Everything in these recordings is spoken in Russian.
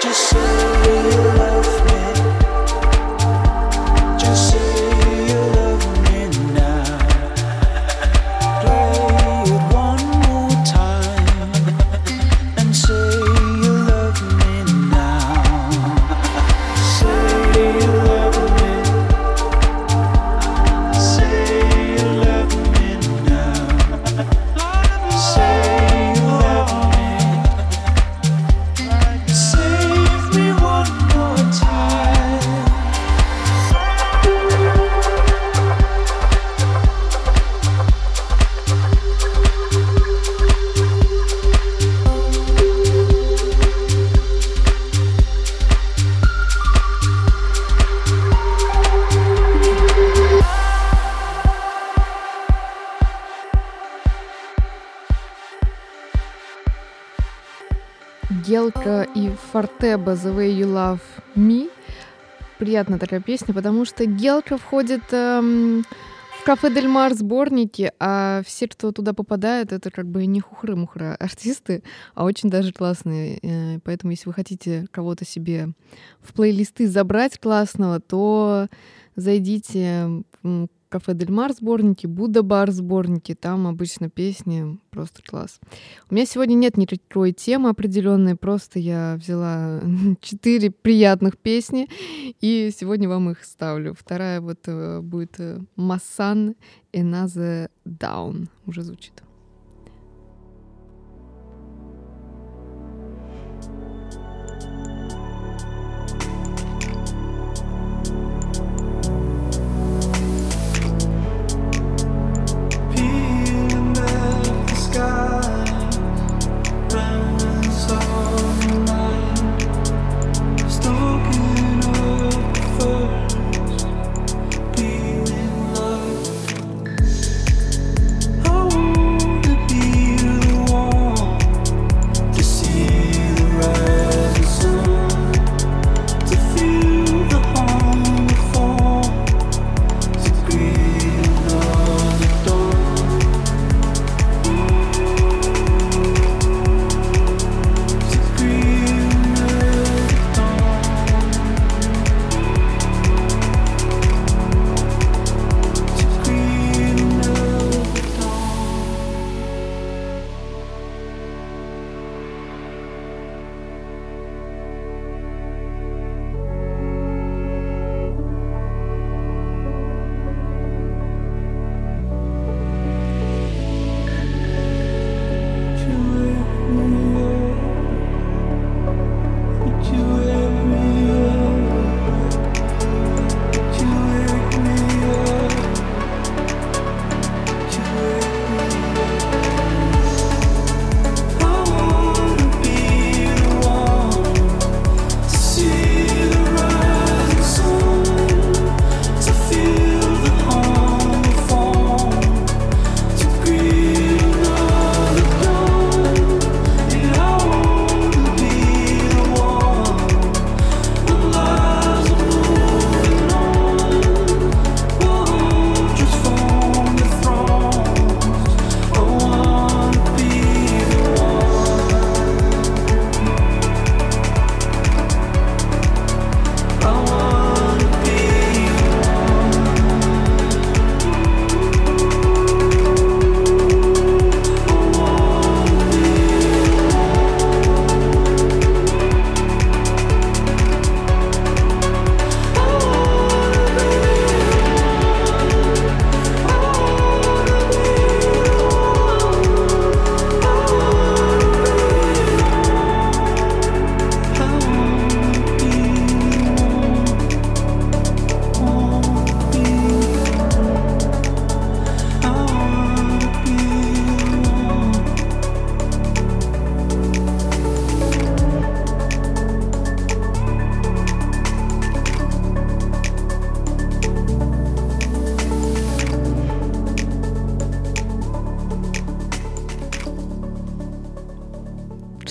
just so real. И Фортеба The Way You Love Me. Приятная такая песня, потому что Гелка входит эм, в кафе Дель Мар сборники, а все, кто туда попадают, это как бы не хухры-мухры артисты, а очень даже классные. Э, поэтому, если вы хотите кого-то себе в плейлисты забрать классного, то зайдите Кафе Дель Мар сборники, Будда Бар сборники, там обычно песни просто класс. У меня сегодня нет никакой темы определенной, просто я взяла четыре приятных песни и сегодня вам их ставлю. Вторая вот э, будет э, Массан Another Down, уже звучит.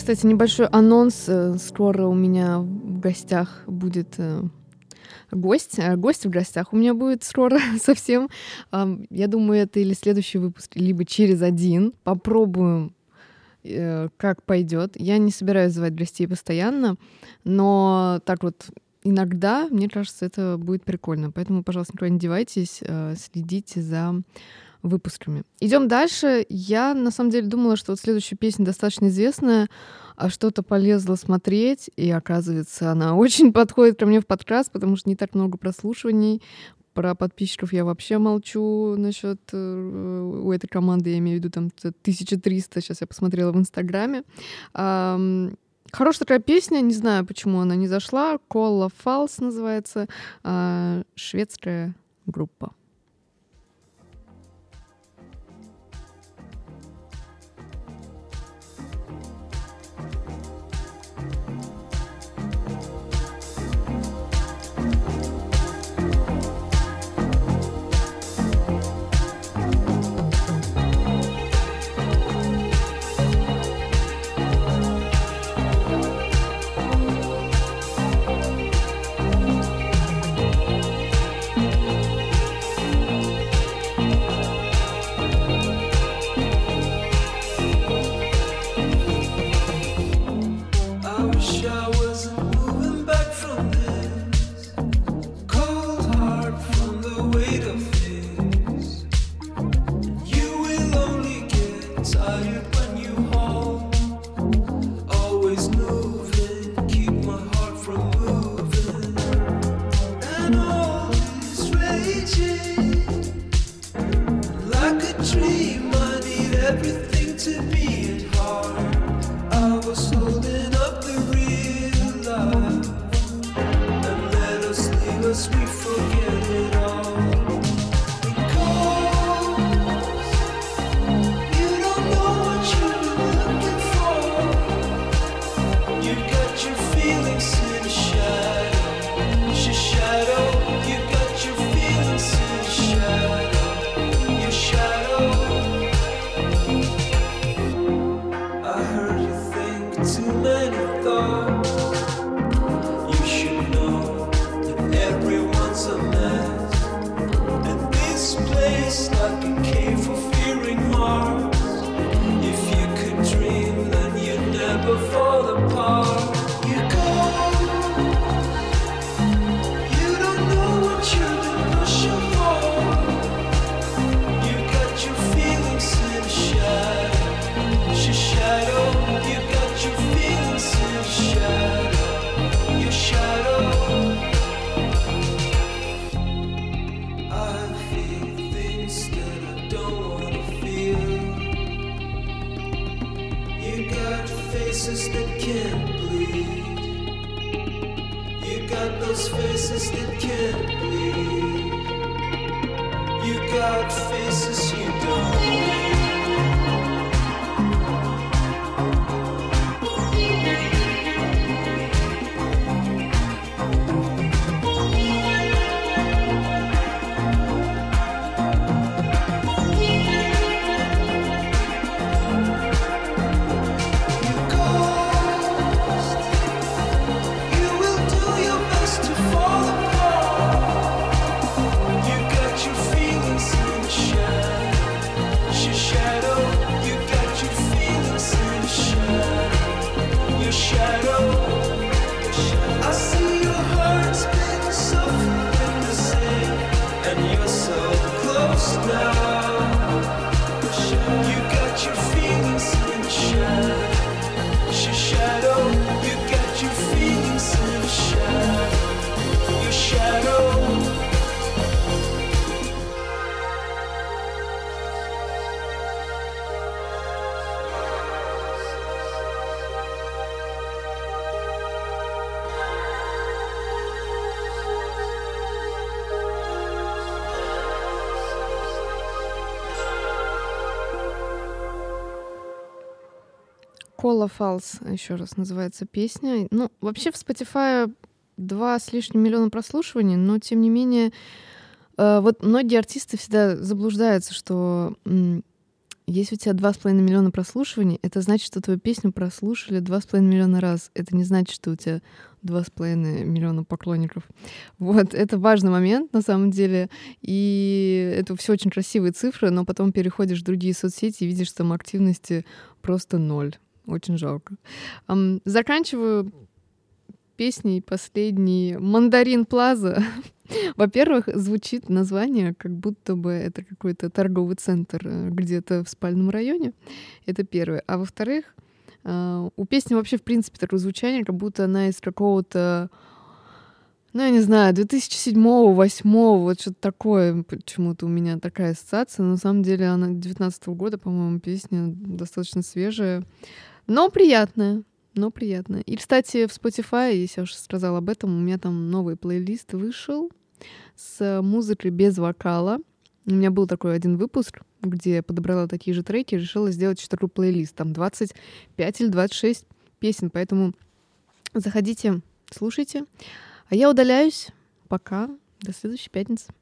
Кстати, небольшой анонс. Э, скоро у меня в гостях будет э, гость. Э, гость в гостях у меня будет скоро совсем. Я думаю, это или следующий выпуск, либо через один. Попробуем как пойдет. Я не собираюсь звать гостей постоянно, но так вот иногда, мне кажется, это будет прикольно. Поэтому, пожалуйста, никуда не девайтесь, следите за выпусками. Идем дальше. Я на самом деле думала, что вот следующая песня достаточно известная, а что-то полезла смотреть, и оказывается, она очень подходит ко мне в подкаст, потому что не так много прослушиваний. Про подписчиков я вообще молчу насчет э, у этой команды, я имею в виду там 1300, сейчас я посмотрела в Инстаграме. Хорошая такая песня, не знаю, почему она не зашла. Кола Фалс называется, э, шведская группа. insistir. Кола Фалс, еще раз называется песня. Ну, вообще в Spotify два с лишним миллиона прослушиваний, но тем не менее, э, вот многие артисты всегда заблуждаются, что Если у тебя два с половиной миллиона прослушиваний, это значит, что твою песню прослушали два с половиной миллиона раз. Это не значит, что у тебя два с половиной миллиона поклонников. Вот, это важный момент на самом деле. И это все очень красивые цифры, но потом переходишь в другие соцсети и видишь там активности просто ноль. Очень жалко. Заканчиваю песней последний «Мандарин Плаза». Во-первых, звучит название, как будто бы это какой-то торговый центр э, где-то в спальном районе. Это первое. А во-вторых, э, у песни вообще, в принципе, такое звучание, как будто она из какого-то ну, я не знаю, 2007-2008, вот что-то такое, почему-то у меня такая ассоциация. Но на самом деле она 19 -го года, по-моему, песня достаточно свежая, но приятная но приятно. И, кстати, в Spotify, если я уже сказала об этом, у меня там новый плейлист вышел с музыкой без вокала. У меня был такой один выпуск, где я подобрала такие же треки, решила сделать такой плейлист. Там 25 или 26 песен, поэтому заходите, слушайте. А я удаляюсь. Пока. До следующей пятницы.